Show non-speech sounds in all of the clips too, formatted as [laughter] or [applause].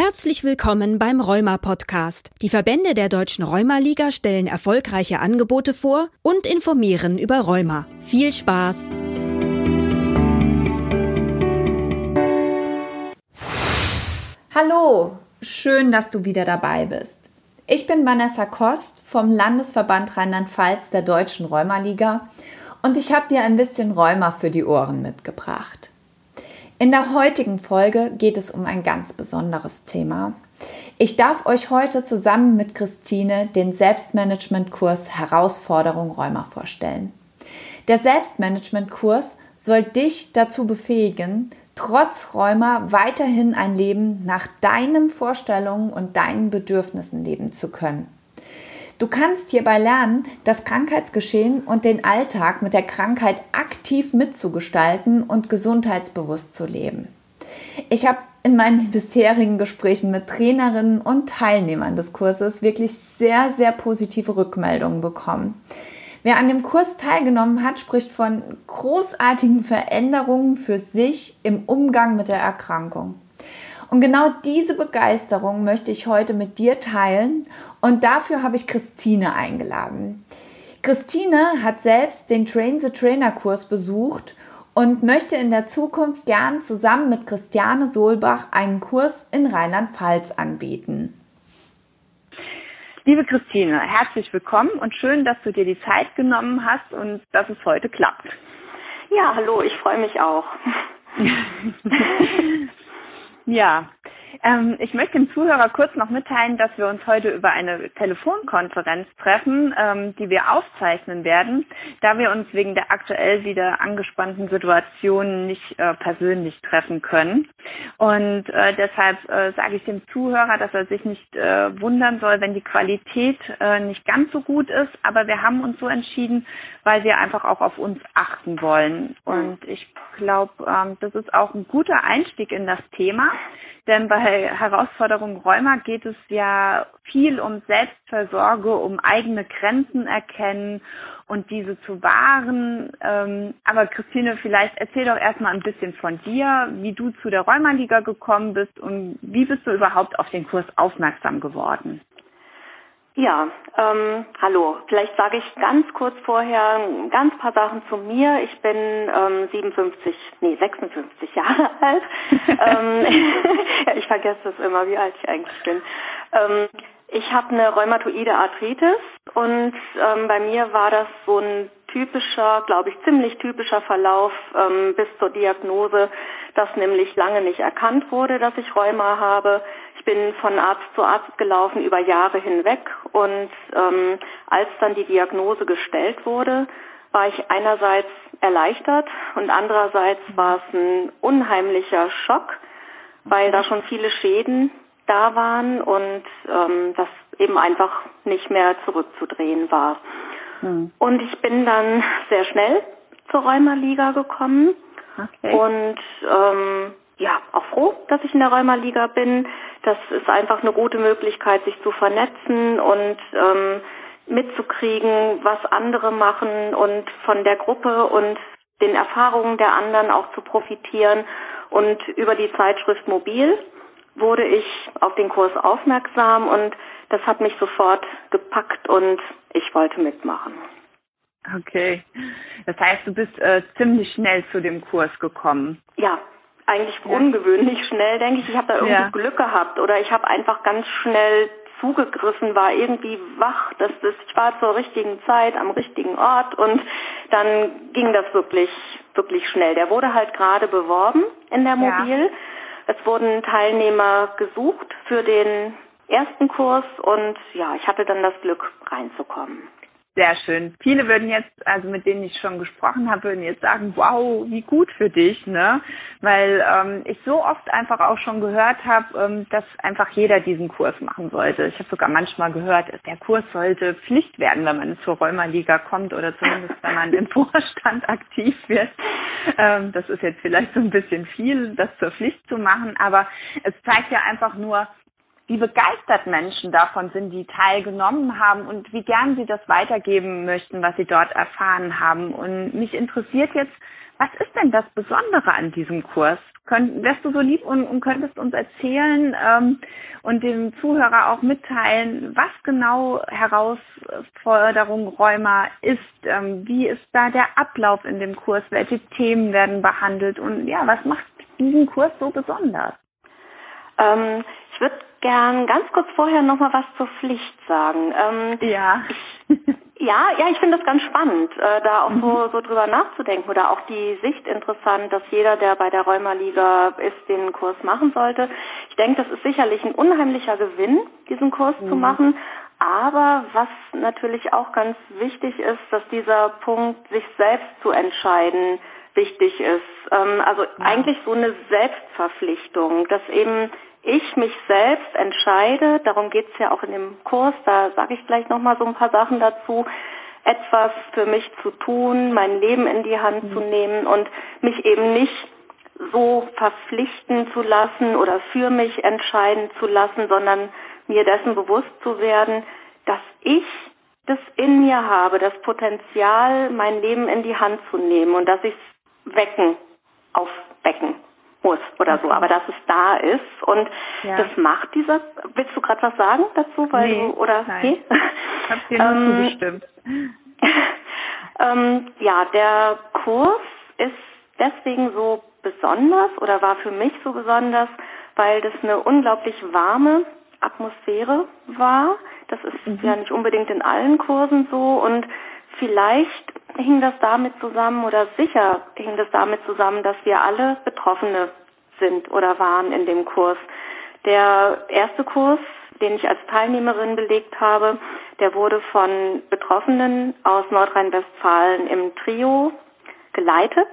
Herzlich willkommen beim Rheuma Podcast. Die Verbände der Deutschen Rheuma-Liga stellen erfolgreiche Angebote vor und informieren über Rheuma. Viel Spaß! Hallo, schön, dass du wieder dabei bist. Ich bin Vanessa Kost vom Landesverband Rheinland-Pfalz der Deutschen Rheuma-Liga und ich habe dir ein bisschen Rheuma für die Ohren mitgebracht. In der heutigen Folge geht es um ein ganz besonderes Thema. Ich darf euch heute zusammen mit Christine den Selbstmanagement-Kurs Herausforderung Rheuma vorstellen. Der Selbstmanagement-Kurs soll dich dazu befähigen, trotz Rheuma weiterhin ein Leben nach deinen Vorstellungen und deinen Bedürfnissen leben zu können. Du kannst hierbei lernen, das Krankheitsgeschehen und den Alltag mit der Krankheit aktiv mitzugestalten und gesundheitsbewusst zu leben. Ich habe in meinen [laughs] bisherigen Gesprächen mit Trainerinnen und Teilnehmern des Kurses wirklich sehr, sehr positive Rückmeldungen bekommen. Wer an dem Kurs teilgenommen hat, spricht von großartigen Veränderungen für sich im Umgang mit der Erkrankung. Und genau diese Begeisterung möchte ich heute mit dir teilen und dafür habe ich Christine eingeladen. Christine hat selbst den Train the Trainer Kurs besucht und möchte in der Zukunft gern zusammen mit Christiane Solbach einen Kurs in Rheinland-Pfalz anbieten. Liebe Christine, herzlich willkommen und schön, dass du dir die Zeit genommen hast und dass es heute klappt. Ja, hallo, ich freue mich auch. [laughs] Ja, ähm, ich möchte dem Zuhörer kurz noch mitteilen, dass wir uns heute über eine Telefonkonferenz treffen, ähm, die wir aufzeichnen werden, da wir uns wegen der aktuell wieder angespannten Situation nicht äh, persönlich treffen können. Und äh, deshalb äh, sage ich dem Zuhörer, dass er sich nicht äh, wundern soll, wenn die Qualität äh, nicht ganz so gut ist. Aber wir haben uns so entschieden, weil wir einfach auch auf uns achten wollen. Und ich glaube, ähm, das ist auch ein guter Einstieg in das Thema. Denn bei Herausforderungen Rheuma geht es ja viel um Selbstversorge, um eigene Grenzen erkennen und diese zu wahren. Ähm, aber Christine, vielleicht erzähl doch erstmal ein bisschen von dir, wie du zu der Rheumaliga gekommen bist und wie bist du überhaupt auf den Kurs aufmerksam geworden? Ja, ähm, hallo. Vielleicht sage ich ganz kurz vorher ganz paar Sachen zu mir. Ich bin ähm, 57, nee 56 Jahre [laughs] alt. ähm, [laughs] ja, ich vergesse das immer, wie alt ich eigentlich bin. Ähm, ich habe eine rheumatoide Arthritis und ähm, bei mir war das so ein typischer, glaube ich, ziemlich typischer Verlauf ähm, bis zur Diagnose, dass nämlich lange nicht erkannt wurde, dass ich Rheuma habe bin von Arzt zu Arzt gelaufen über Jahre hinweg und ähm, als dann die Diagnose gestellt wurde, war ich einerseits erleichtert und andererseits war es ein unheimlicher Schock, weil da schon viele Schäden da waren und ähm, das eben einfach nicht mehr zurückzudrehen war. Mhm. Und ich bin dann sehr schnell zur Rheumaliga gekommen okay. und ähm, ja, auch froh, dass ich in der Rheumaliga bin. Das ist einfach eine gute Möglichkeit, sich zu vernetzen und ähm, mitzukriegen, was andere machen und von der Gruppe und den Erfahrungen der anderen auch zu profitieren. Und über die Zeitschrift Mobil wurde ich auf den Kurs aufmerksam und das hat mich sofort gepackt und ich wollte mitmachen. Okay. Das heißt, du bist äh, ziemlich schnell zu dem Kurs gekommen. Ja, eigentlich ja. ungewöhnlich schnell, denke ich. Ich habe da irgendwie ja. Glück gehabt oder ich habe einfach ganz schnell zugegriffen, war irgendwie wach. Das, das, ich war zur richtigen Zeit am richtigen Ort und dann ging das wirklich, wirklich schnell. Der wurde halt gerade beworben in der Mobil. Ja. Es wurden Teilnehmer gesucht für den ersten Kurs und ja, ich hatte dann das Glück reinzukommen. Sehr schön. Viele würden jetzt, also mit denen ich schon gesprochen habe, würden jetzt sagen, wow, wie gut für dich, ne? Weil ähm, ich so oft einfach auch schon gehört habe, ähm, dass einfach jeder diesen Kurs machen sollte. Ich habe sogar manchmal gehört, der Kurs sollte Pflicht werden, wenn man zur Rheumaliga kommt oder zumindest wenn man im [laughs] Vorstand aktiv wird. Ähm, das ist jetzt vielleicht so ein bisschen viel, das zur Pflicht zu machen, aber es zeigt ja einfach nur, wie begeistert Menschen davon sind, die teilgenommen haben und wie gern sie das weitergeben möchten, was sie dort erfahren haben. Und mich interessiert jetzt, was ist denn das Besondere an diesem Kurs? Könnt, wärst du so lieb und, und könntest uns erzählen ähm, und dem Zuhörer auch mitteilen, was genau Herausforderung Rheuma ist? Ähm, wie ist da der Ablauf in dem Kurs? Welche Themen werden behandelt? Und ja, was macht diesen Kurs so besonders? Ähm, ich würde gern ganz kurz vorher noch mal was zur Pflicht sagen. Ähm, ja. ja, ja, ich finde das ganz spannend, äh, da auch mhm. so, so drüber nachzudenken oder auch die Sicht interessant, dass jeder, der bei der Rheuma-Liga ist, den Kurs machen sollte. Ich denke, das ist sicherlich ein unheimlicher Gewinn, diesen Kurs mhm. zu machen. Aber was natürlich auch ganz wichtig ist, dass dieser Punkt, sich selbst zu entscheiden, wichtig ist. Ähm, also eigentlich so eine Selbstverpflichtung, dass eben ich mich selbst entscheide, darum geht's ja auch in dem Kurs, da sage ich gleich nochmal so ein paar Sachen dazu, etwas für mich zu tun, mein Leben in die Hand mhm. zu nehmen und mich eben nicht so verpflichten zu lassen oder für mich entscheiden zu lassen, sondern mir dessen bewusst zu werden, dass ich das in mir habe, das Potenzial, mein Leben in die Hand zu nehmen und dass ich es wecken, aufwecken muss oder so, aber dass es da ist und ja. das macht dieser. Willst du gerade was sagen dazu, weil nee, du oder nein. Okay? Ich habe dir nur ähm, zugestimmt. [laughs] ähm, ja, der Kurs ist deswegen so besonders oder war für mich so besonders, weil das eine unglaublich warme Atmosphäre war. Das ist mhm. ja nicht unbedingt in allen Kursen so und vielleicht hing das damit zusammen oder sicher hing das damit zusammen, dass wir alle Betroffene sind oder waren in dem Kurs. Der erste Kurs, den ich als Teilnehmerin belegt habe, der wurde von Betroffenen aus Nordrhein-Westfalen im Trio geleitet.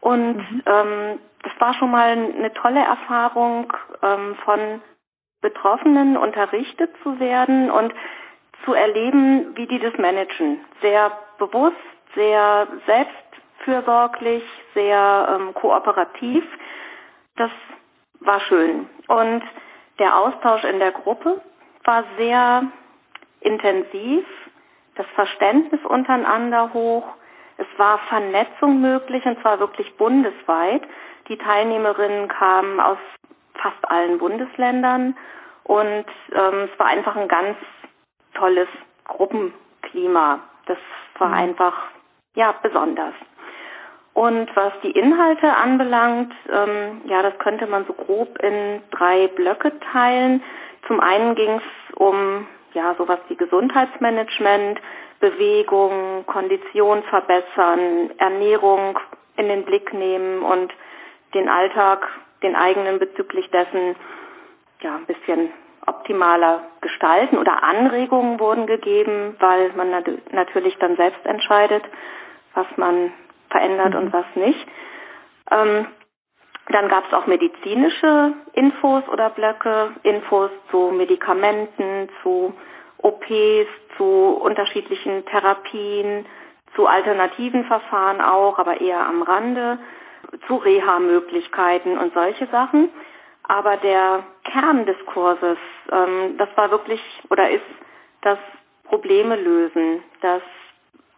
Und mhm. ähm, das war schon mal eine tolle Erfahrung, ähm, von Betroffenen unterrichtet zu werden und zu erleben, wie die das managen. Sehr bewusst, sehr selbstfürsorglich, sehr ähm, kooperativ. Das war schön. Und der Austausch in der Gruppe war sehr intensiv, das Verständnis untereinander hoch. Es war Vernetzung möglich und zwar wirklich bundesweit. Die Teilnehmerinnen kamen aus fast allen Bundesländern und ähm, es war einfach ein ganz tolles Gruppenklima. Das war mhm. einfach ja besonders. Und was die Inhalte anbelangt, ähm, ja, das könnte man so grob in drei Blöcke teilen. Zum einen ging es um ja sowas wie Gesundheitsmanagement, Bewegung, Kondition verbessern, Ernährung in den Blick nehmen und den Alltag, den eigenen bezüglich dessen ja ein bisschen optimaler gestalten oder Anregungen wurden gegeben, weil man nat natürlich dann selbst entscheidet, was man verändert mhm. und was nicht. Ähm, dann gab es auch medizinische Infos oder Blöcke, Infos zu Medikamenten, zu OPs, zu unterschiedlichen Therapien, zu alternativen Verfahren auch, aber eher am Rande, zu Reha-Möglichkeiten und solche Sachen. Aber der Kern des Kurses, ähm, das war wirklich oder ist das Probleme lösen, das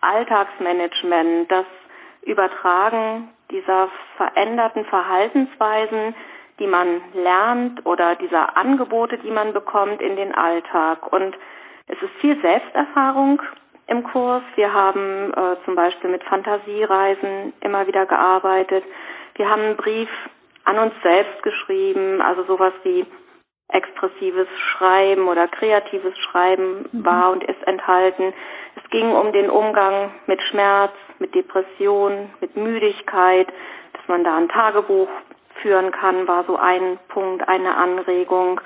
Alltagsmanagement, das Übertragen dieser veränderten Verhaltensweisen, die man lernt oder dieser Angebote, die man bekommt in den Alltag. Und es ist viel Selbsterfahrung im Kurs. Wir haben äh, zum Beispiel mit Fantasiereisen immer wieder gearbeitet. Wir haben einen Brief an uns selbst geschrieben, also sowas wie expressives Schreiben oder kreatives Schreiben mhm. war und ist enthalten. Es ging um den Umgang mit Schmerz, mit Depression, mit Müdigkeit, dass man da ein Tagebuch führen kann, war so ein Punkt, eine Anregung.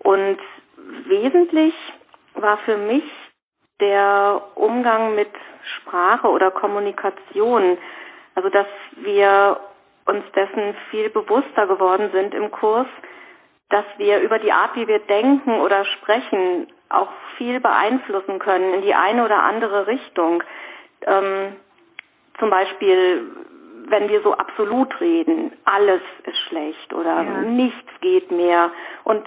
Und wesentlich war für mich der Umgang mit Sprache oder Kommunikation. Also, dass wir uns dessen viel bewusster geworden sind im Kurs, dass wir über die Art, wie wir denken oder sprechen, auch viel beeinflussen können in die eine oder andere Richtung. Ähm, zum Beispiel, wenn wir so absolut reden, alles ist schlecht oder ja. nichts geht mehr. Und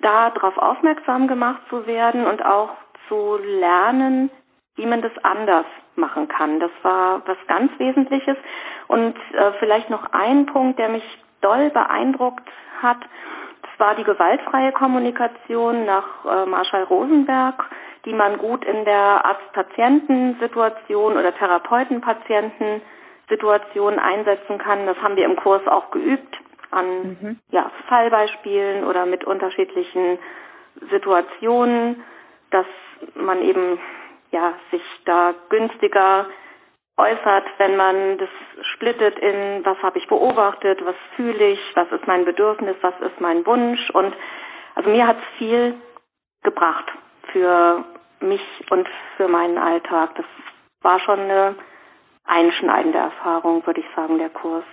da darauf aufmerksam gemacht zu werden und auch zu lernen, wie man das anders machen kann. Das war was ganz Wesentliches. Und äh, vielleicht noch ein Punkt, der mich doll beeindruckt hat, das war die gewaltfreie Kommunikation nach äh, Marshall Rosenberg, die man gut in der Arzt-Patienten-Situation oder Therapeuten-Patienten-Situation einsetzen kann. Das haben wir im Kurs auch geübt an mhm. ja, Fallbeispielen oder mit unterschiedlichen Situationen, dass man eben ja sich da günstiger äußert, wenn man das splittet in was habe ich beobachtet, was fühle ich, was ist mein Bedürfnis, was ist mein Wunsch und also mir hat es viel gebracht für mich und für meinen Alltag. Das war schon eine einschneidende Erfahrung, würde ich sagen, der Kurs.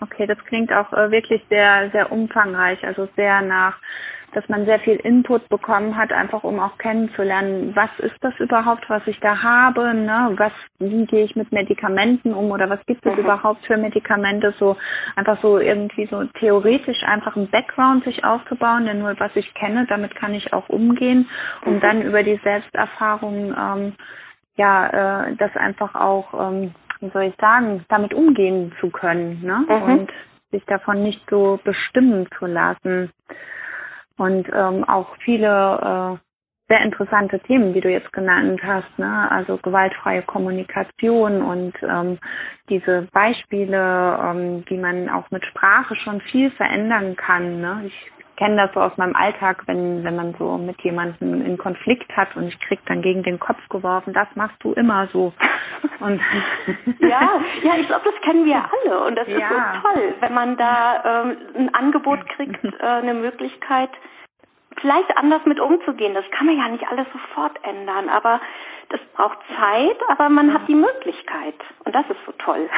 Okay, das klingt auch äh, wirklich sehr, sehr umfangreich, also sehr nach dass man sehr viel Input bekommen hat, einfach um auch kennenzulernen, was ist das überhaupt, was ich da habe, ne? was, wie gehe ich mit Medikamenten um oder was gibt es mhm. überhaupt für Medikamente, so einfach so irgendwie so theoretisch einfach ein Background sich aufzubauen, denn nur was ich kenne, damit kann ich auch umgehen, um mhm. dann über die Selbsterfahrung ähm, ja, äh, das einfach auch, ähm, wie soll ich sagen, damit umgehen zu können, ne? Mhm. Und sich davon nicht so bestimmen zu lassen und ähm, auch viele äh, sehr interessante Themen, wie du jetzt genannt hast, ne? Also gewaltfreie Kommunikation und ähm, diese Beispiele, ähm, wie man auch mit Sprache schon viel verändern kann. Ne? Ich kenne das so aus meinem Alltag, wenn, wenn man so mit jemandem in Konflikt hat und ich krieg dann gegen den Kopf geworfen, das machst du immer so. [laughs] Und ja, ja, ich glaube, das kennen wir alle und das ja. ist so toll, wenn man da ähm, ein Angebot kriegt, äh, eine Möglichkeit, vielleicht anders mit umzugehen. Das kann man ja nicht alles sofort ändern, aber das braucht Zeit, aber man hat die Möglichkeit und das ist so toll.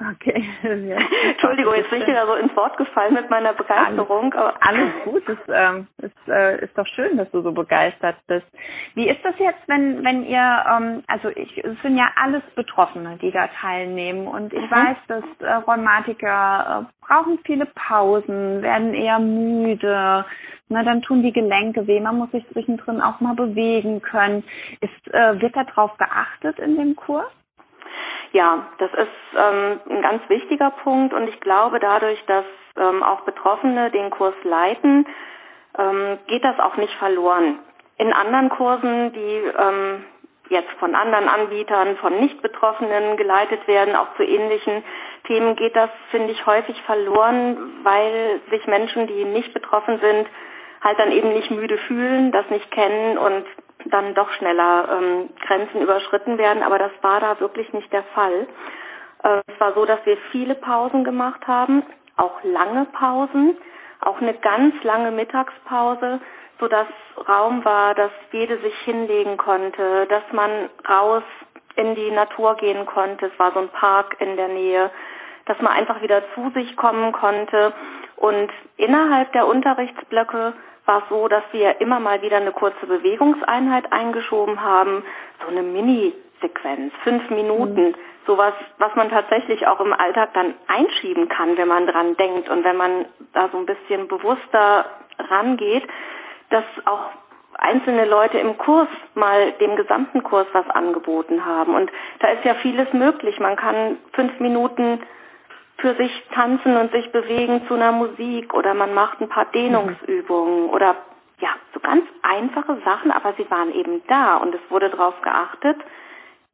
Okay. [laughs] Ja. Entschuldigung, jetzt bin ich wieder so ins Wort gefallen mit meiner Begeisterung. Alles, alles gut, es ähm, ist, äh, ist doch schön, dass du so begeistert bist. Wie ist das jetzt, wenn, wenn ihr, ähm, also ich, es sind ja alles Betroffene, die da teilnehmen und ich mhm. weiß, dass äh, Rheumatiker äh, brauchen viele Pausen, werden eher müde, na, dann tun die Gelenke weh, man muss sich zwischendrin auch mal bewegen können. Ist, äh, wird da drauf geachtet in dem Kurs? Ja, das ist ähm, ein ganz wichtiger Punkt und ich glaube dadurch, dass ähm, auch Betroffene den Kurs leiten, ähm, geht das auch nicht verloren. In anderen Kursen, die ähm, jetzt von anderen Anbietern, von Nicht-Betroffenen geleitet werden, auch zu ähnlichen Themen, geht das, finde ich, häufig verloren, weil sich Menschen, die nicht betroffen sind, halt dann eben nicht müde fühlen, das nicht kennen und dann doch schneller ähm, Grenzen überschritten werden. Aber das war da wirklich nicht der Fall. Äh, es war so, dass wir viele Pausen gemacht haben, auch lange Pausen, auch eine ganz lange Mittagspause, so dass Raum war, dass jede sich hinlegen konnte, dass man raus in die Natur gehen konnte. Es war so ein Park in der Nähe, dass man einfach wieder zu sich kommen konnte. Und innerhalb der Unterrichtsblöcke war es so, dass wir immer mal wieder eine kurze Bewegungseinheit eingeschoben haben, so eine Mini-Sequenz, fünf Minuten, mhm. sowas, was man tatsächlich auch im Alltag dann einschieben kann, wenn man dran denkt und wenn man da so ein bisschen bewusster rangeht, dass auch einzelne Leute im Kurs mal dem gesamten Kurs was angeboten haben. Und da ist ja vieles möglich. Man kann fünf Minuten für sich tanzen und sich bewegen zu einer Musik oder man macht ein paar Dehnungsübungen mhm. oder ja, so ganz einfache Sachen, aber sie waren eben da und es wurde darauf geachtet,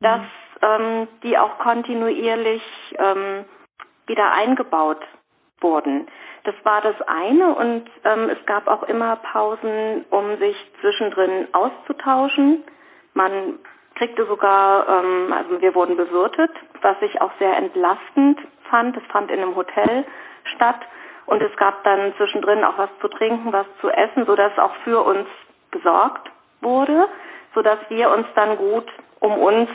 dass mhm. ähm, die auch kontinuierlich ähm, wieder eingebaut wurden. Das war das eine und ähm, es gab auch immer Pausen, um sich zwischendrin auszutauschen. Man kriegte sogar, ähm, also wir wurden bewirtet, was ich auch sehr entlastend fand. Es fand in einem Hotel statt und es gab dann zwischendrin auch was zu trinken, was zu essen, sodass auch für uns gesorgt wurde, sodass wir uns dann gut um uns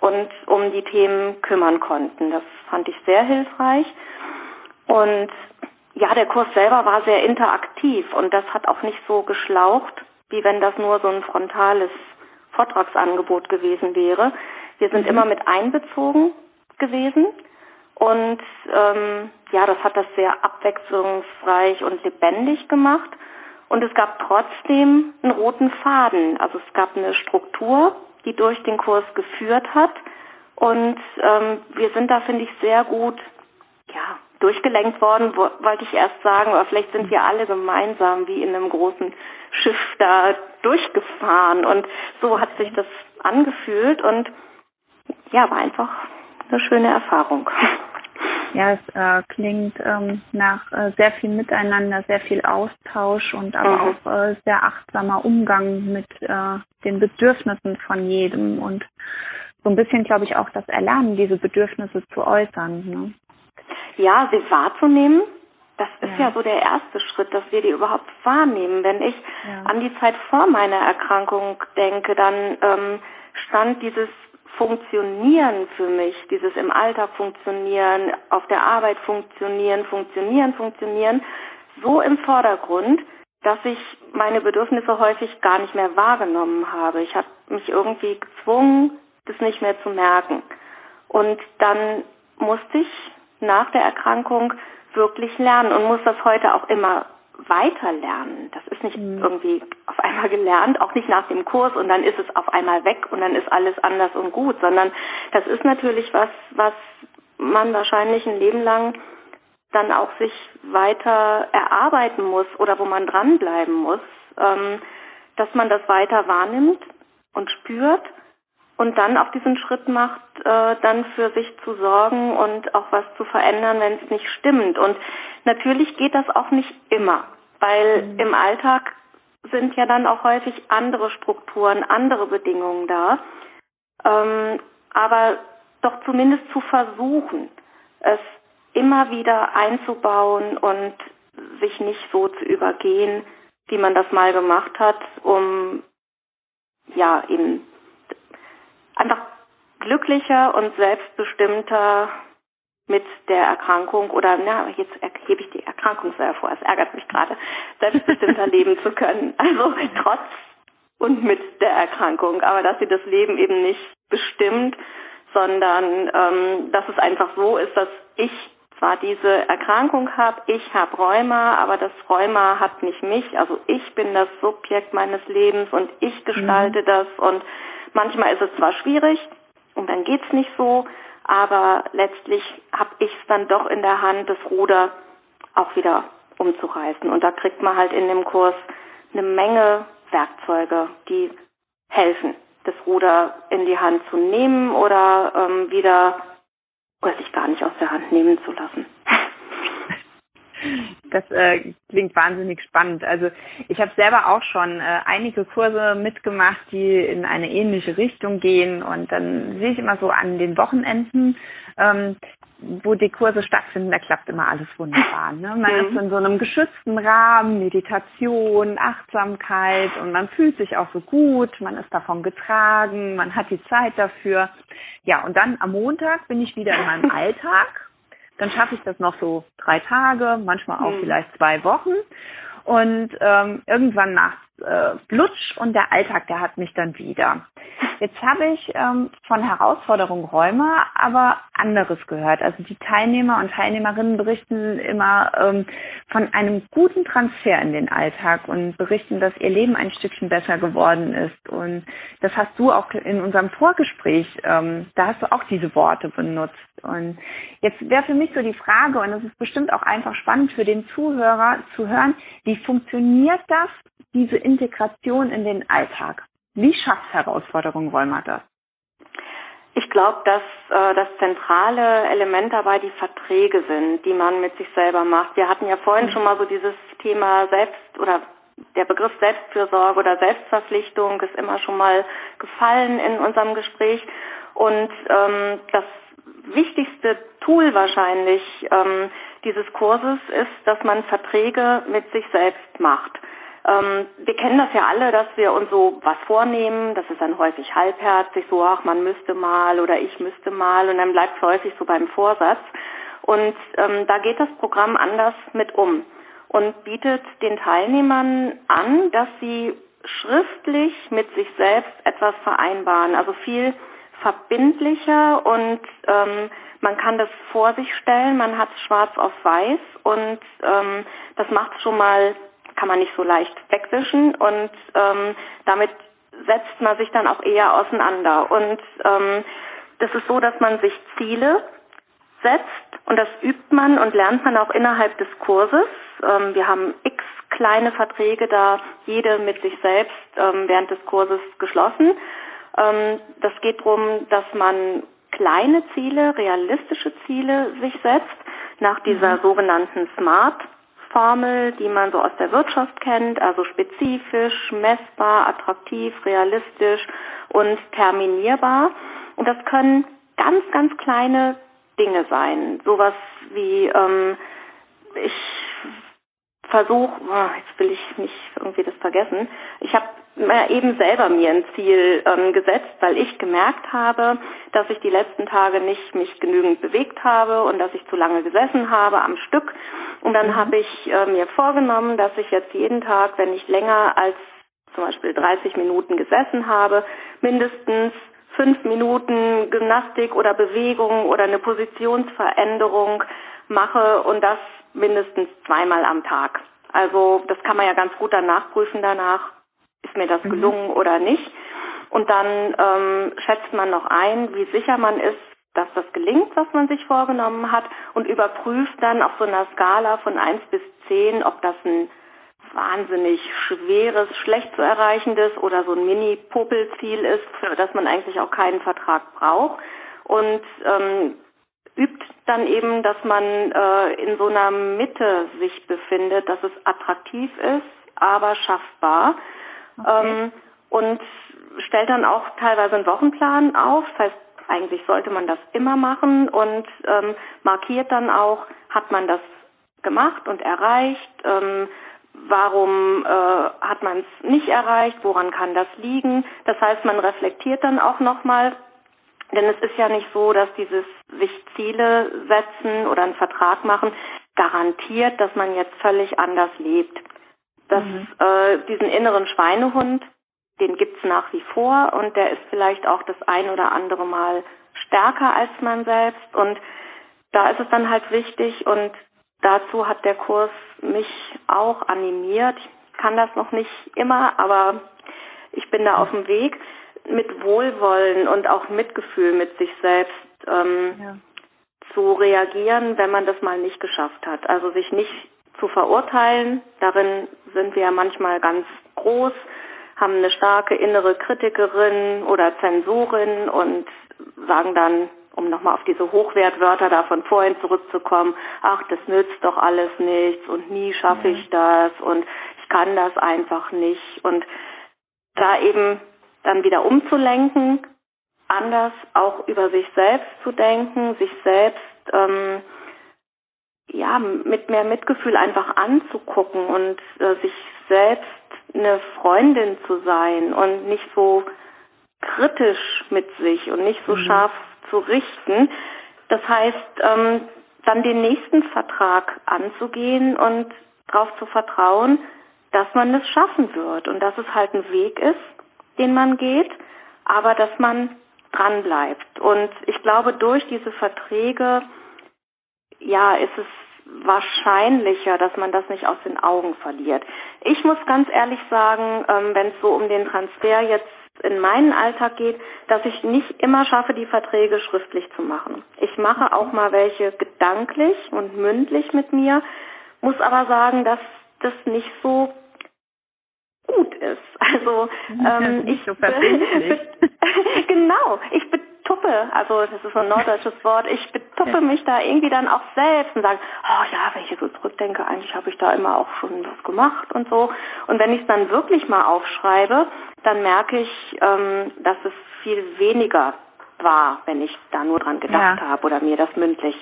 und um die Themen kümmern konnten. Das fand ich sehr hilfreich. Und ja, der Kurs selber war sehr interaktiv und das hat auch nicht so geschlaucht, wie wenn das nur so ein frontales Vortragsangebot gewesen wäre. Wir sind mhm. immer mit einbezogen gewesen und ähm, ja, das hat das sehr abwechslungsreich und lebendig gemacht. Und es gab trotzdem einen roten Faden. Also es gab eine Struktur, die durch den Kurs geführt hat. Und ähm, wir sind da, finde ich, sehr gut ja, durchgelenkt worden, wo, wollte ich erst sagen, aber vielleicht sind wir alle gemeinsam wie in einem großen Schiff da durchgefahren. Und so hat sich das angefühlt und ja, war einfach eine schöne Erfahrung. [laughs] Ja, es äh, klingt ähm, nach äh, sehr viel Miteinander, sehr viel Austausch und aber mhm. auch äh, sehr achtsamer Umgang mit äh, den Bedürfnissen von jedem und so ein bisschen, glaube ich, auch das Erlernen, diese Bedürfnisse zu äußern. Ne? Ja, sie wahrzunehmen, das ist ja. ja. so der erste Schritt, dass wir die überhaupt wahrnehmen. Wenn ich ja. an die Zeit vor meiner Erkrankung denke, dann ähm, stand dieses Funktionieren für mich, dieses im Alltag funktionieren, auf der Arbeit funktionieren, funktionieren, funktionieren, so im Vordergrund, dass ich meine Bedürfnisse häufig gar nicht mehr wahrgenommen habe. Ich habe mich irgendwie gezwungen, das nicht mehr zu merken. Und dann musste ich nach der Erkrankung wirklich lernen und muss das heute auch immer weiter lernen. Das ist nicht mhm. irgendwie auf einmal gelernt, auch nicht nach dem Kurs und dann ist es auf einmal weg und dann ist alles anders und gut, sondern das ist natürlich was, was man wahrscheinlich ein Leben lang dann auch sich weiter erarbeiten muss oder wo man dranbleiben muss, ähm, dass man das weiter wahrnimmt und spürt und dann auch diesen Schritt macht, äh, dann für sich zu sorgen und auch was zu verändern, wenn es nicht stimmt. Und natürlich geht das auch nicht immer, weil mhm. im Alltag sind ja dann auch häufig andere Strukturen, andere Bedingungen da. Ähm, aber doch zumindest zu versuchen, es immer wieder einzubauen und sich nicht so zu übergehen, wie man das mal gemacht hat, um ja eben einfach glücklicher und selbstbestimmter mit der Erkrankung oder na, jetzt erhebe ich die Erkrankung sehr hervor, es ärgert mich gerade, selbstbestimmter [laughs] leben zu können. Also trotz und mit der Erkrankung, aber dass sie das Leben eben nicht bestimmt, sondern ähm, dass es einfach so ist, dass ich zwar diese Erkrankung habe, ich habe Rheuma, aber das Rheuma hat nicht mich, also ich bin das Subjekt meines Lebens und ich gestalte mhm. das und Manchmal ist es zwar schwierig und dann geht's nicht so, aber letztlich habe ich es dann doch in der Hand, das Ruder auch wieder umzureißen. Und da kriegt man halt in dem Kurs eine Menge Werkzeuge, die helfen, das Ruder in die Hand zu nehmen oder ähm, wieder oder sich gar nicht aus der Hand nehmen zu lassen. Das äh, klingt wahnsinnig spannend. Also ich habe selber auch schon äh, einige Kurse mitgemacht, die in eine ähnliche Richtung gehen. Und dann sehe ich immer so an den Wochenenden, ähm, wo die Kurse stattfinden, da klappt immer alles wunderbar. Ne? Man mhm. ist in so einem geschützten Rahmen, Meditation, Achtsamkeit und man fühlt sich auch so gut, man ist davon getragen, man hat die Zeit dafür. Ja, und dann am Montag bin ich wieder in meinem [laughs] Alltag dann schaffe ich das noch so drei Tage, manchmal auch mhm. vielleicht zwei Wochen. Und ähm, irgendwann nachts äh, Blutsch und der Alltag, der hat mich dann wieder. Jetzt habe ich ähm, von Herausforderung Rheuma aber anderes gehört. Also die Teilnehmer und Teilnehmerinnen berichten immer ähm, von einem guten Transfer in den Alltag und berichten, dass ihr Leben ein Stückchen besser geworden ist. Und das hast du auch in unserem Vorgespräch, ähm, da hast du auch diese Worte benutzt. Und jetzt wäre für mich so die Frage, und es ist bestimmt auch einfach spannend für den Zuhörer zu hören, wie funktioniert das, diese Integration in den Alltag? Wie schafft Herausforderung Rheuma das? Ich glaube, dass äh, das zentrale Element dabei die Verträge sind, die man mit sich selber macht. Wir hatten ja vorhin mhm. schon mal so dieses Thema Selbst- oder der Begriff Selbstfürsorge oder Selbstverpflichtung ist immer schon mal gefallen in unserem Gespräch. Und ähm, das wichtigste Tool wahrscheinlich ähm, dieses Kurses ist, dass man Verträge mit sich selbst macht. Ähm, wir kennen das ja alle, dass wir uns so was vornehmen. Das ist dann häufig halbherzig, so, ach, man müsste mal oder ich müsste mal und dann bleibt es häufig so beim Vorsatz. Und ähm, da geht das Programm anders mit um und bietet den Teilnehmern an, dass sie schriftlich mit sich selbst etwas vereinbaren. Also viel verbindlicher und ähm, man kann das vor sich stellen, man hat es schwarz auf weiß und ähm, das macht schon mal kann man nicht so leicht wegwischen und ähm, damit setzt man sich dann auch eher auseinander. Und ähm, das ist so, dass man sich Ziele setzt und das übt man und lernt man auch innerhalb des Kurses. Ähm, wir haben x kleine Verträge da, jede mit sich selbst ähm, während des Kurses geschlossen. Ähm, das geht darum, dass man kleine Ziele, realistische Ziele sich setzt, nach dieser mhm. sogenannten SMART Formel, die man so aus der Wirtschaft kennt, also spezifisch, messbar, attraktiv, realistisch und terminierbar. Und das können ganz, ganz kleine Dinge sein. Sowas wie, ähm, ich versuche, oh, jetzt will ich nicht irgendwie das vergessen, ich habe eben selber mir ein Ziel ähm, gesetzt, weil ich gemerkt habe, dass ich die letzten Tage nicht mich genügend bewegt habe und dass ich zu lange gesessen habe am Stück. Und dann mhm. habe ich äh, mir vorgenommen, dass ich jetzt jeden Tag, wenn ich länger als zum Beispiel 30 Minuten gesessen habe, mindestens fünf Minuten Gymnastik oder Bewegung oder eine Positionsveränderung mache und das mindestens zweimal am Tag. Also das kann man ja ganz gut dann nachprüfen danach, ist mir das mhm. gelungen oder nicht. Und dann ähm, schätzt man noch ein, wie sicher man ist, dass das gelingt, was man sich vorgenommen hat und überprüft dann auf so einer Skala von eins bis zehn, ob das ein wahnsinnig schweres, schlecht zu erreichendes oder so ein Mini-Popelziel ist, für das man eigentlich auch keinen Vertrag braucht. Und ähm, übt dann eben, dass man äh, in so einer Mitte sich befindet, dass es attraktiv ist, aber schaffbar. Okay. Ähm, und stellt dann auch teilweise einen Wochenplan auf. Das heißt, eigentlich sollte man das immer machen und ähm, markiert dann auch, hat man das gemacht und erreicht, ähm, warum äh, hat man es nicht erreicht, woran kann das liegen. Das heißt, man reflektiert dann auch nochmal, denn es ist ja nicht so, dass dieses sich Ziele setzen oder einen Vertrag machen garantiert, dass man jetzt völlig anders lebt. Das, mhm. äh, diesen inneren Schweinehund, den gibt's nach wie vor und der ist vielleicht auch das ein oder andere Mal stärker als man selbst und da ist es dann halt wichtig und dazu hat der Kurs mich auch animiert. Ich kann das noch nicht immer, aber ich bin da auf dem Weg mit Wohlwollen und auch Mitgefühl mit sich selbst ähm, ja. zu reagieren, wenn man das mal nicht geschafft hat. Also sich nicht zu verurteilen, darin sind wir ja manchmal ganz groß, haben eine starke innere Kritikerin oder Zensorin und sagen dann, um nochmal auf diese Hochwertwörter da von vorhin zurückzukommen, ach, das nützt doch alles nichts und nie schaffe ich das und ich kann das einfach nicht. Und da eben dann wieder umzulenken, anders auch über sich selbst zu denken, sich selbst ähm, ja mit mehr Mitgefühl einfach anzugucken und äh, sich selbst eine Freundin zu sein und nicht so kritisch mit sich und nicht so mhm. scharf zu richten. Das heißt, ähm, dann den nächsten Vertrag anzugehen und darauf zu vertrauen, dass man es schaffen wird und dass es halt ein Weg ist, den man geht, aber dass man dran bleibt. Und ich glaube, durch diese Verträge, ja, ist es wahrscheinlicher, dass man das nicht aus den Augen verliert. Ich muss ganz ehrlich sagen, ähm, wenn es so um den Transfer jetzt in meinen Alltag geht, dass ich nicht immer schaffe, die Verträge schriftlich zu machen. Ich mache auch mal welche gedanklich und mündlich mit mir, muss aber sagen, dass das nicht so gut ist. Also ähm, ich so [laughs] genau, ich betuppe, also das ist so ein norddeutsches Wort, ich betuppe mich da irgendwie dann auch selbst und sage, oh ja, wenn ich jetzt so zurückdenke, eigentlich habe ich da immer auch schon was gemacht und so. Und wenn ich es dann wirklich mal aufschreibe, dann merke ich, ähm, dass es viel weniger war, wenn ich da nur dran gedacht ja. habe oder mir das mündlich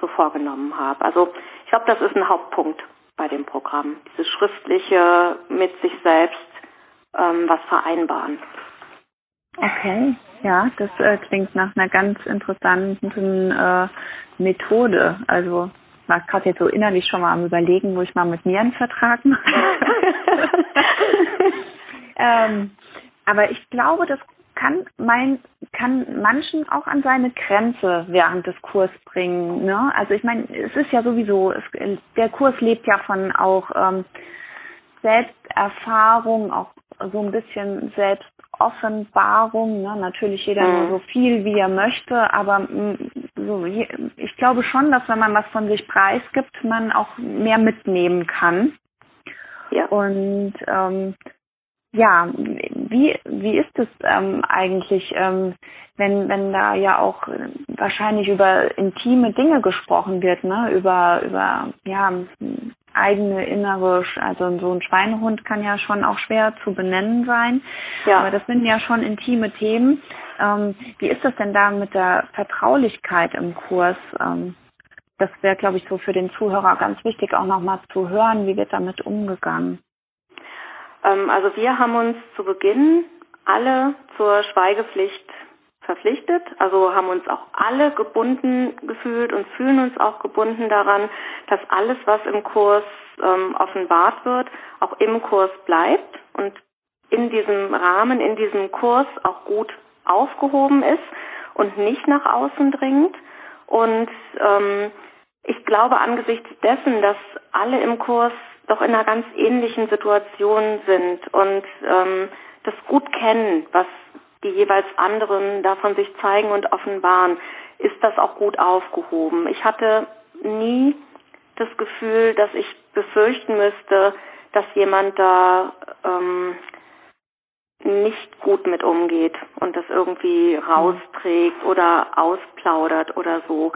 so vorgenommen habe. Also ich glaube, das ist ein Hauptpunkt bei dem Programm. Dieses schriftliche mit sich selbst ähm, was vereinbaren. Okay, ja, das äh, klingt nach einer ganz interessanten äh, Methode. Also war gerade jetzt so innerlich schon mal am überlegen, wo ich mal mit mir einen Vertrag mache. [laughs] ähm, aber ich glaube, das kann mein kann manchen auch an seine Grenze während des Kurs bringen. Ne? Also ich meine, es ist ja sowieso, es, der Kurs lebt ja von auch ähm, Selbsterfahrung, auch so ein bisschen Selbstoffenbarung. Ne? Natürlich jeder mhm. nur so viel, wie er möchte, aber mm, so, ich glaube schon, dass wenn man was von sich preisgibt, man auch mehr mitnehmen kann. Ja. Und ähm, ja, wie, wie ist es ähm, eigentlich, ähm, wenn, wenn da ja auch wahrscheinlich über intime Dinge gesprochen wird, ne? Über, über ja, eigene innere, also so ein Schweinehund kann ja schon auch schwer zu benennen sein. Ja. Aber das sind ja schon intime Themen. Ähm, wie ist das denn da mit der Vertraulichkeit im Kurs? Ähm, das wäre, glaube ich, so für den Zuhörer ganz wichtig, auch nochmal zu hören, wie wird damit umgegangen. Ähm, also wir haben uns zu Beginn alle zur Schweigepflicht verpflichtet, also haben uns auch alle gebunden gefühlt und fühlen uns auch gebunden daran, dass alles, was im Kurs ähm, offenbart wird, auch im Kurs bleibt und in diesem Rahmen, in diesem Kurs auch gut aufgehoben ist und nicht nach außen dringt. Und ähm, ich glaube angesichts dessen, dass alle im Kurs doch in einer ganz ähnlichen Situation sind und ähm, das gut kennen, was die jeweils anderen davon sich zeigen und offenbaren, ist das auch gut aufgehoben. Ich hatte nie das Gefühl, dass ich befürchten müsste, dass jemand da ähm, nicht gut mit umgeht und das irgendwie rausträgt oder ausplaudert oder so.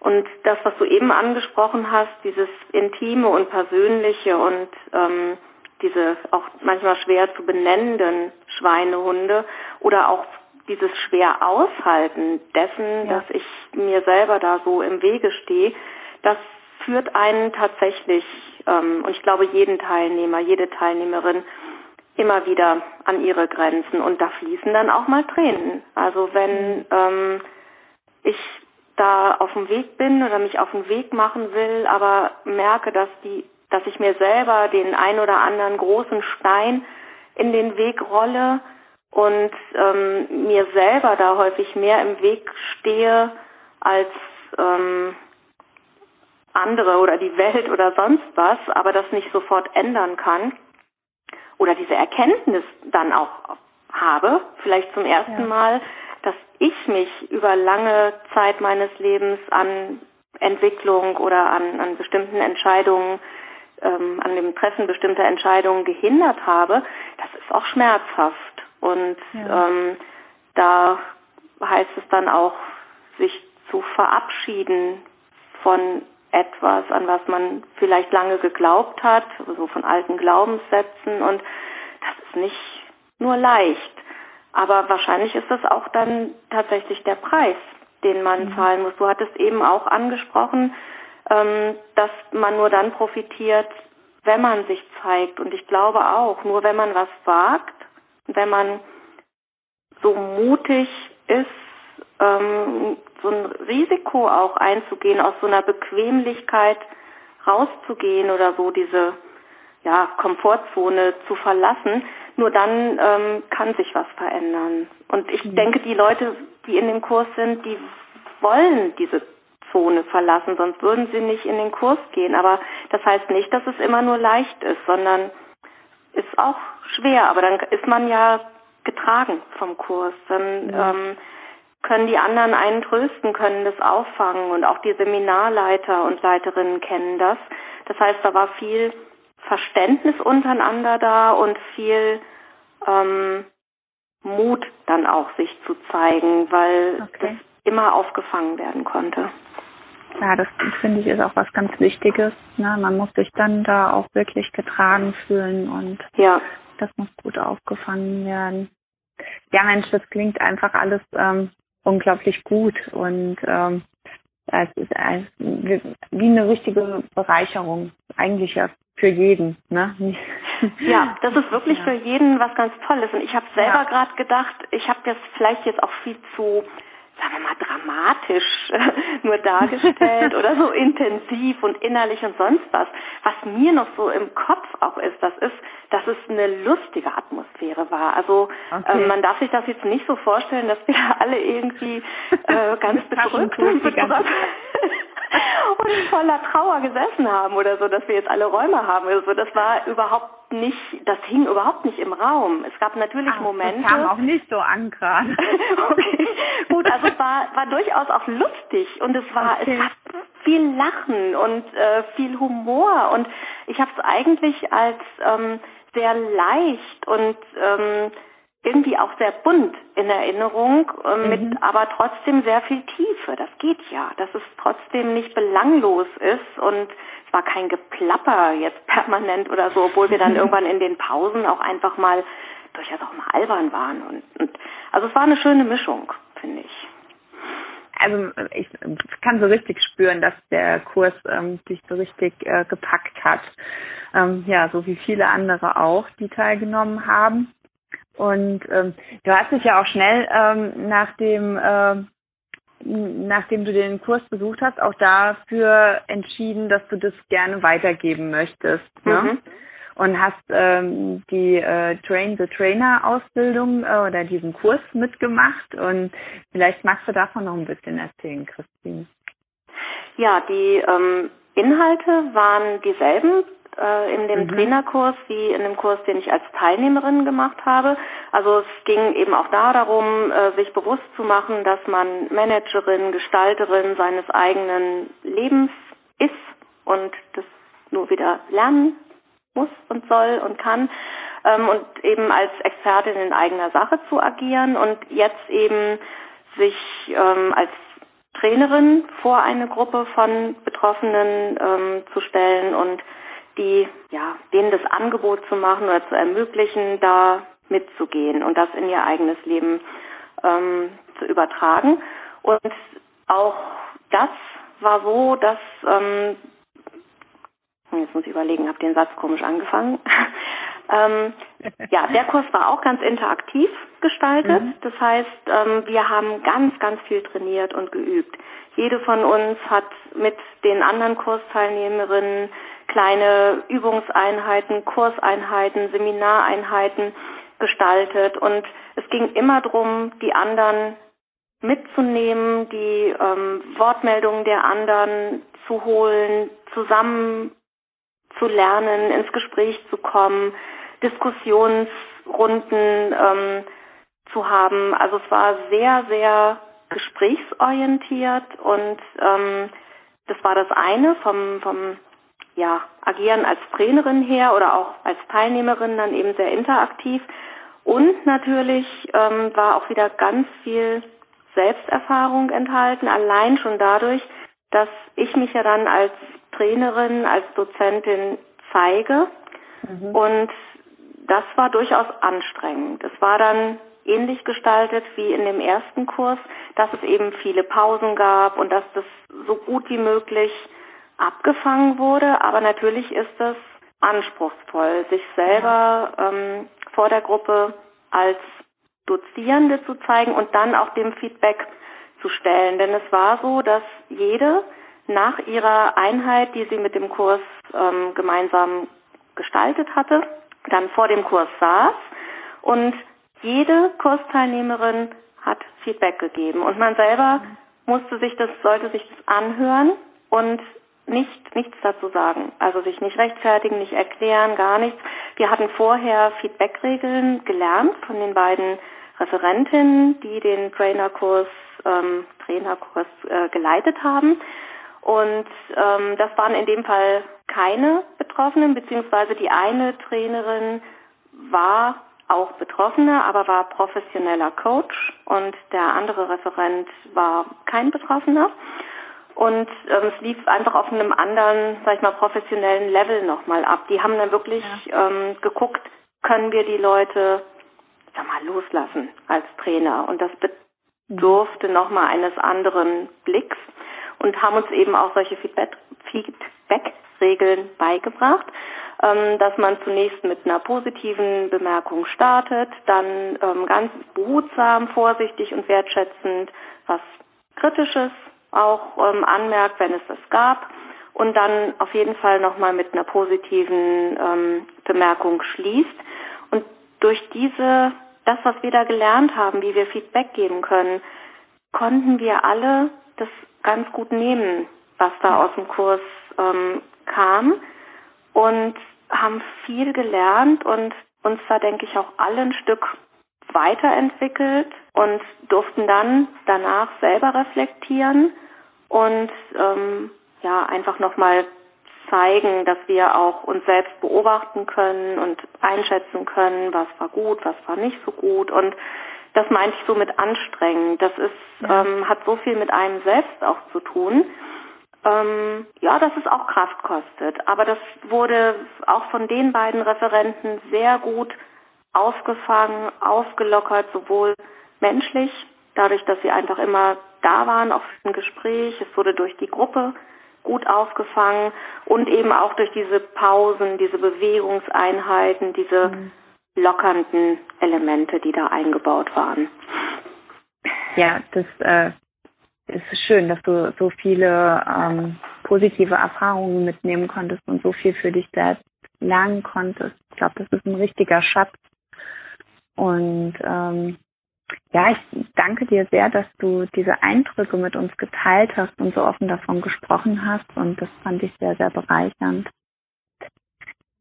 Und das, was du eben angesprochen hast, dieses Intime und Persönliche und ähm, diese auch manchmal schwer zu benennenden Schweinehunde oder auch dieses schwer aushalten dessen, ja. dass ich mir selber da so im Wege stehe, das führt einen tatsächlich, ähm, und ich glaube jeden Teilnehmer, jede Teilnehmerin, immer wieder an ihre Grenzen. Und da fließen dann auch mal Tränen. Also wenn mhm. ähm, ich da auf dem Weg bin oder mich auf den Weg machen will, aber merke, dass die, dass ich mir selber den ein oder anderen großen Stein in den Weg rolle und ähm, mir selber da häufig mehr im Weg stehe als ähm, andere oder die Welt oder sonst was, aber das nicht sofort ändern kann oder diese Erkenntnis dann auch habe, vielleicht zum ersten ja. Mal, dass ich mich über lange Zeit meines Lebens an Entwicklung oder an, an bestimmten Entscheidungen, ähm, an dem Treffen bestimmter Entscheidungen gehindert habe, das ist auch schmerzhaft. Und ja. ähm, da heißt es dann auch, sich zu verabschieden von etwas, an was man vielleicht lange geglaubt hat, so von alten Glaubenssätzen. Und das ist nicht nur leicht. Aber wahrscheinlich ist das auch dann tatsächlich der Preis, den man mhm. zahlen muss. Du hattest eben auch angesprochen, dass man nur dann profitiert, wenn man sich zeigt. Und ich glaube auch, nur wenn man was wagt, wenn man so mutig ist, ähm, so ein Risiko auch einzugehen, aus so einer Bequemlichkeit rauszugehen oder so diese ja, Komfortzone zu verlassen, nur dann ähm, kann sich was verändern. Und ich mhm. denke, die Leute, die in dem Kurs sind, die wollen diese Zone verlassen, sonst würden sie nicht in den Kurs gehen. Aber das heißt nicht, dass es immer nur leicht ist, sondern ist auch schwer. Aber dann ist man ja getragen vom Kurs. Dann mhm. ähm, können die anderen einen trösten, können das auffangen und auch die Seminarleiter und Leiterinnen kennen das. Das heißt, da war viel Verständnis untereinander da und viel ähm, Mut dann auch sich zu zeigen, weil okay. das immer aufgefangen werden konnte. Ja, das finde ich ist auch was ganz Wichtiges. Ne? Man muss sich dann da auch wirklich getragen fühlen und ja. das muss gut aufgefangen werden. Ja, Mensch, das klingt einfach alles ähm, unglaublich gut und ähm, es ist ein, wie eine richtige Bereicherung, eigentlich ja für jeden. Ne? [laughs] Ja, das ist wirklich ja. für jeden was ganz Tolles. Und ich habe selber ja. gerade gedacht, ich habe das vielleicht jetzt auch viel zu sagen wir mal, dramatisch [laughs] nur dargestellt [laughs] oder so intensiv und innerlich und sonst was. Was mir noch so im Kopf auch ist, das ist, dass es eine lustige Atmosphäre war. Also okay. äh, man darf sich das jetzt nicht so vorstellen, dass wir [laughs] alle irgendwie äh, ganz bedrückt und bedrückt und voller Trauer gesessen haben oder so, dass wir jetzt alle Räume haben oder so. Das war überhaupt nicht, das hing überhaupt nicht im Raum. Es gab natürlich Ach, Momente. Das kam auch nicht so an gerade. [laughs] okay. Gut, also es war, war durchaus auch lustig und es war, okay. es gab viel Lachen und äh, viel Humor und ich habe es eigentlich als ähm, sehr leicht und ähm, irgendwie auch sehr bunt in Erinnerung, äh, mit mhm. aber trotzdem sehr viel Tiefe. Das geht ja, dass es trotzdem nicht belanglos ist und es war kein Geplapper jetzt permanent oder so, obwohl wir dann [laughs] irgendwann in den Pausen auch einfach mal durchaus auch mal albern waren und, und also es war eine schöne Mischung, finde ich also ich kann so richtig spüren, dass der Kurs ähm, sich so richtig äh, gepackt hat. Ähm, ja, so wie viele andere auch, die teilgenommen haben. Und ähm, du hast dich ja auch schnell ähm, nach dem äh, nachdem du den Kurs besucht hast, auch dafür entschieden, dass du das gerne weitergeben möchtest. Ne? Mhm. Und hast ähm, die äh, Train the Trainer Ausbildung äh, oder diesen Kurs mitgemacht. Und vielleicht magst du davon noch ein bisschen erzählen, Christine. Ja, die ähm, Inhalte waren dieselben äh, in dem mhm. Trainerkurs wie in dem Kurs, den ich als Teilnehmerin gemacht habe. Also es ging eben auch da darum, äh, sich bewusst zu machen, dass man Managerin, Gestalterin seines eigenen Lebens ist und das nur wieder lernen muss und soll und kann ähm, und eben als Expertin in eigener Sache zu agieren und jetzt eben sich ähm, als Trainerin vor eine Gruppe von Betroffenen ähm, zu stellen und die, ja, denen das Angebot zu machen oder zu ermöglichen, da mitzugehen und das in ihr eigenes Leben ähm, zu übertragen. Und auch das war so, dass ähm, jetzt muss ich überlegen, habe den Satz komisch angefangen. [laughs] ähm, ja, der Kurs war auch ganz interaktiv gestaltet. Mhm. Das heißt, ähm, wir haben ganz, ganz viel trainiert und geübt. Jede von uns hat mit den anderen Kursteilnehmerinnen kleine Übungseinheiten, Kurseinheiten, Seminareinheiten gestaltet und es ging immer darum, die anderen mitzunehmen, die ähm, Wortmeldungen der anderen zu holen, zusammen zu lernen, ins Gespräch zu kommen, Diskussionsrunden ähm, zu haben. Also es war sehr, sehr gesprächsorientiert und ähm, das war das eine vom, vom ja, Agieren als Trainerin her oder auch als Teilnehmerin dann eben sehr interaktiv. Und natürlich ähm, war auch wieder ganz viel Selbsterfahrung enthalten, allein schon dadurch, dass ich mich ja dann als Trainerin, als Dozentin zeige. Mhm. Und das war durchaus anstrengend. Es war dann ähnlich gestaltet wie in dem ersten Kurs, dass es eben viele Pausen gab und dass das so gut wie möglich abgefangen wurde. Aber natürlich ist es anspruchsvoll, sich selber ähm, vor der Gruppe als Dozierende zu zeigen und dann auch dem Feedback zu stellen. Denn es war so, dass jede nach ihrer Einheit, die sie mit dem Kurs ähm, gemeinsam gestaltet hatte, dann vor dem Kurs saß und jede Kursteilnehmerin hat Feedback gegeben und man selber musste sich das, sollte sich das anhören und nicht nichts dazu sagen. Also sich nicht rechtfertigen, nicht erklären, gar nichts. Wir hatten vorher Feedbackregeln gelernt von den beiden Referentinnen, die den Trainerkurs ähm, Trainerkurs äh, geleitet haben. Und ähm, das waren in dem Fall keine Betroffenen, beziehungsweise die eine Trainerin war auch Betroffene, aber war professioneller Coach und der andere Referent war kein Betroffener. Und ähm, es lief einfach auf einem anderen, sag ich mal, professionellen Level nochmal ab. Die haben dann wirklich ja. ähm, geguckt, können wir die Leute, sag mal, loslassen als Trainer. Und das bedurfte nochmal eines anderen Blicks und haben uns eben auch solche Feedback-Regeln beigebracht, ähm, dass man zunächst mit einer positiven Bemerkung startet, dann ähm, ganz behutsam, vorsichtig und wertschätzend was Kritisches auch ähm, anmerkt, wenn es das gab und dann auf jeden Fall nochmal mit einer positiven ähm, Bemerkung schließt. Und durch diese, das, was wir da gelernt haben, wie wir Feedback geben können, konnten wir alle das ganz gut nehmen, was da aus dem Kurs ähm, kam und haben viel gelernt und uns da, denke ich, auch alle ein Stück weiterentwickelt und durften dann danach selber reflektieren und ähm, ja einfach nochmal zeigen, dass wir auch uns selbst beobachten können und einschätzen können, was war gut, was war nicht so gut und das meinte ich so mit anstrengend. Das ist ja. ähm, hat so viel mit einem selbst auch zu tun. Ähm, ja, dass es auch Kraft kostet. Aber das wurde auch von den beiden Referenten sehr gut aufgefangen, aufgelockert, sowohl menschlich, dadurch, dass sie einfach immer da waren, auch für ein Gespräch. Es wurde durch die Gruppe gut aufgefangen und eben auch durch diese Pausen, diese Bewegungseinheiten, diese mhm. lockernden Elemente, die da eingebaut waren. Ja, das äh, ist schön, dass du so viele ähm, positive Erfahrungen mitnehmen konntest und so viel für dich selbst lernen konntest. Ich glaube, das ist ein richtiger Schatz. Und ähm, ja, ich danke dir sehr, dass du diese Eindrücke mit uns geteilt hast und so offen davon gesprochen hast. Und das fand ich sehr, sehr bereichernd.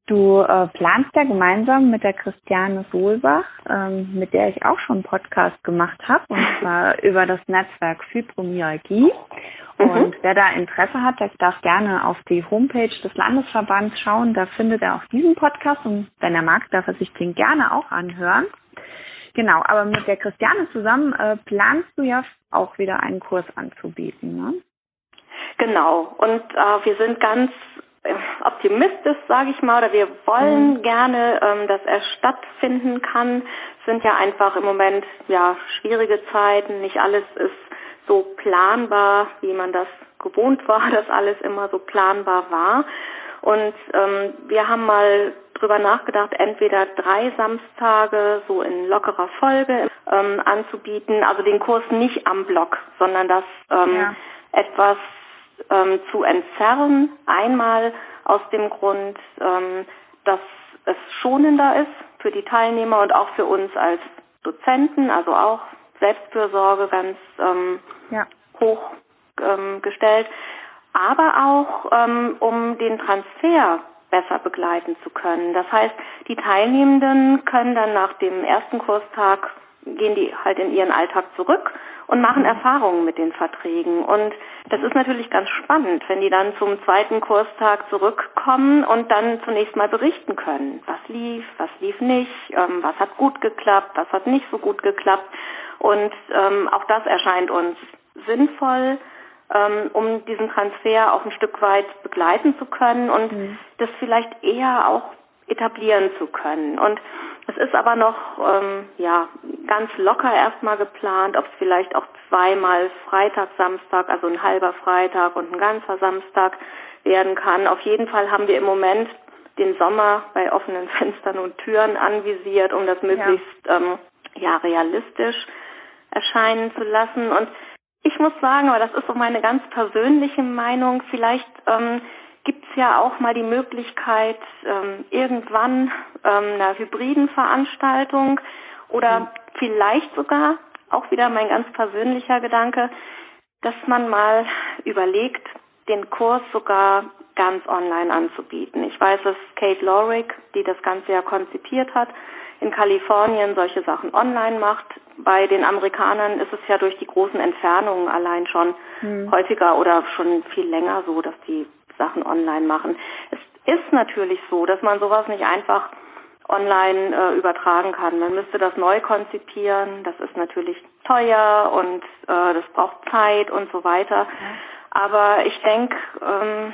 Du äh, planst ja gemeinsam mit der Christiane Solbach, ähm, mit der ich auch schon einen Podcast gemacht habe, und [laughs] zwar über das Netzwerk Fibromyalgie. Mhm. Und wer da Interesse hat, der darf gerne auf die Homepage des Landesverbands schauen. Da findet er auch diesen Podcast und wenn er mag, darf er sich den gerne auch anhören. Genau, aber mit der Christiane zusammen äh, planst du ja auch wieder einen Kurs anzubieten, ne? Genau, und äh, wir sind ganz optimistisch, sage ich mal, oder wir wollen mhm. gerne, ähm, dass er stattfinden kann. Es sind ja einfach im Moment ja schwierige Zeiten. Nicht alles ist so planbar, wie man das gewohnt war, [laughs] dass alles immer so planbar war. Und ähm, wir haben mal drüber nachgedacht, entweder drei Samstage so in lockerer Folge ähm, anzubieten, also den Kurs nicht am Block, sondern das ähm, ja. etwas ähm, zu entzerren. Einmal aus dem Grund, ähm, dass es schonender ist für die Teilnehmer und auch für uns als Dozenten, also auch Selbstfürsorge ganz ähm, ja. hoch ähm, gestellt, aber auch ähm, um den Transfer besser begleiten zu können. Das heißt, die Teilnehmenden können dann nach dem ersten Kurstag gehen die halt in ihren Alltag zurück und machen. Erfahrungen mit den Verträgen. Und das ist natürlich ganz spannend, wenn die dann zum zweiten Kurstag zurückkommen und dann zunächst mal berichten können, was lief, was lief nicht, ähm, was hat gut geklappt, was hat nicht so gut geklappt. Und ähm, auch das erscheint uns sinnvoll ähm, um diesen Transfer auch ein Stück weit begleiten zu können und mhm. das vielleicht eher auch etablieren zu können. Und es ist aber noch ähm, ja ganz locker erstmal geplant, ob es vielleicht auch zweimal Freitag, Samstag, also ein halber Freitag und ein ganzer Samstag werden kann. Auf jeden Fall haben wir im Moment den Sommer bei offenen [laughs] Fenstern und Türen anvisiert, um das möglichst ja, ähm, ja realistisch erscheinen zu lassen. Und ich muss sagen, aber das ist so meine ganz persönliche Meinung, vielleicht ähm, es ja auch mal die Möglichkeit, ähm, irgendwann ähm, einer hybriden Veranstaltung oder mhm. vielleicht sogar, auch wieder mein ganz persönlicher Gedanke, dass man mal überlegt, den Kurs sogar ganz online anzubieten. Ich weiß, dass Kate Lorick, die das Ganze ja konzipiert hat, in Kalifornien solche Sachen online macht. Bei den Amerikanern ist es ja durch die großen Entfernungen allein schon mhm. häufiger oder schon viel länger so, dass die Sachen online machen. Es ist natürlich so, dass man sowas nicht einfach online äh, übertragen kann. Man müsste das neu konzipieren. Das ist natürlich teuer und äh, das braucht Zeit und so weiter. Aber ich denke, ähm,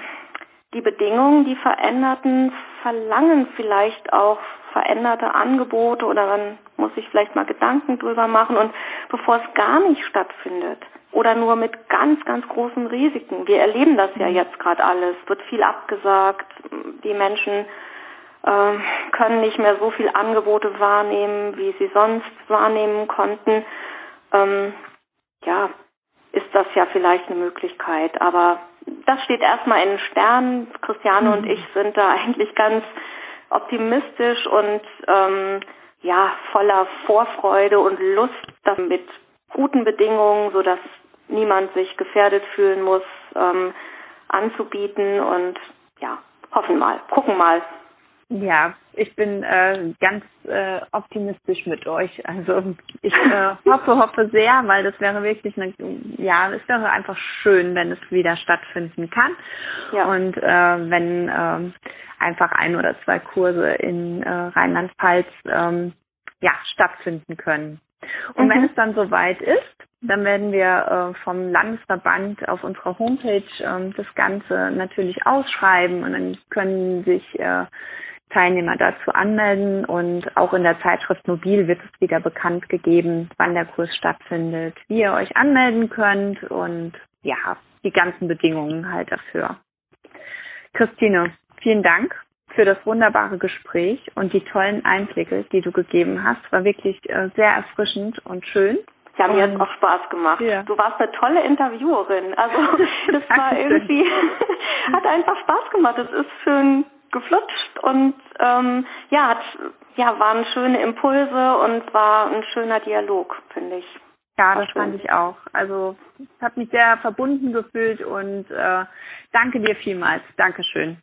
die Bedingungen, die veränderten, verlangen vielleicht auch veränderte Angebote oder man muss sich vielleicht mal Gedanken drüber machen und bevor es gar nicht stattfindet oder nur mit ganz, ganz großen Risiken. Wir erleben das ja jetzt gerade alles, wird viel abgesagt, die Menschen äh, können nicht mehr so viel Angebote wahrnehmen, wie sie sonst wahrnehmen konnten. Ähm, ja, ist das ja vielleicht eine Möglichkeit, aber das steht erstmal in den Sternen. Christiane mhm. und ich sind da [laughs] eigentlich ganz optimistisch und ähm, ja voller Vorfreude und Lust mit guten Bedingungen, so dass niemand sich gefährdet fühlen muss, ähm, anzubieten und ja, hoffen mal, gucken mal. Ja, ich bin äh, ganz äh, optimistisch mit euch. Also ich äh, hoffe, hoffe sehr, weil das wäre wirklich eine, ja, es wäre einfach schön, wenn es wieder stattfinden kann. Ja. Und äh, wenn äh, einfach ein oder zwei Kurse in äh, Rheinland-Pfalz ähm, ja, stattfinden können. Und mhm. wenn es dann soweit ist, dann werden wir äh, vom Landesverband auf unserer Homepage äh, das Ganze natürlich ausschreiben und dann können sich äh, Teilnehmer dazu anmelden und auch in der Zeitschrift Mobil wird es wieder bekannt gegeben, wann der Kurs stattfindet, wie ihr euch anmelden könnt und ja, die ganzen Bedingungen halt dafür. Christine, vielen Dank für das wunderbare Gespräch und die tollen Einblicke, die du gegeben hast. War wirklich äh, sehr erfrischend und schön. Ja, mir hat auch Spaß gemacht. Ja. Du warst eine tolle Interviewerin. Also [laughs] das war irgendwie, [laughs] hat einfach Spaß gemacht. Es ist schön geflutscht und ähm, ja, hat, ja, waren schöne Impulse und war ein schöner Dialog, finde ich. Ja, das fand ich auch. Also es hat mich sehr verbunden gefühlt und äh, danke dir vielmals. Dankeschön.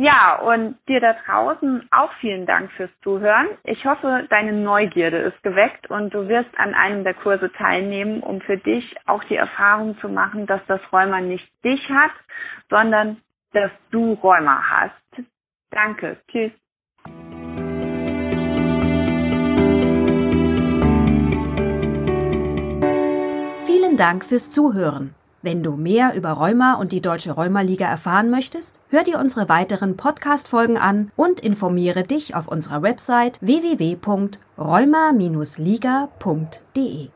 Ja, und dir da draußen auch vielen Dank fürs Zuhören. Ich hoffe, deine Neugierde ist geweckt und du wirst an einem der Kurse teilnehmen, um für dich auch die Erfahrung zu machen, dass das Rheuma nicht dich hat, sondern dass du Rheuma hast. Danke. Tschüss. Vielen Dank fürs Zuhören. Wenn du mehr über Rheuma und die Deutsche Rheumaliga erfahren möchtest, hör dir unsere weiteren Podcast-Folgen an und informiere dich auf unserer Website www.rheuma-liga.de.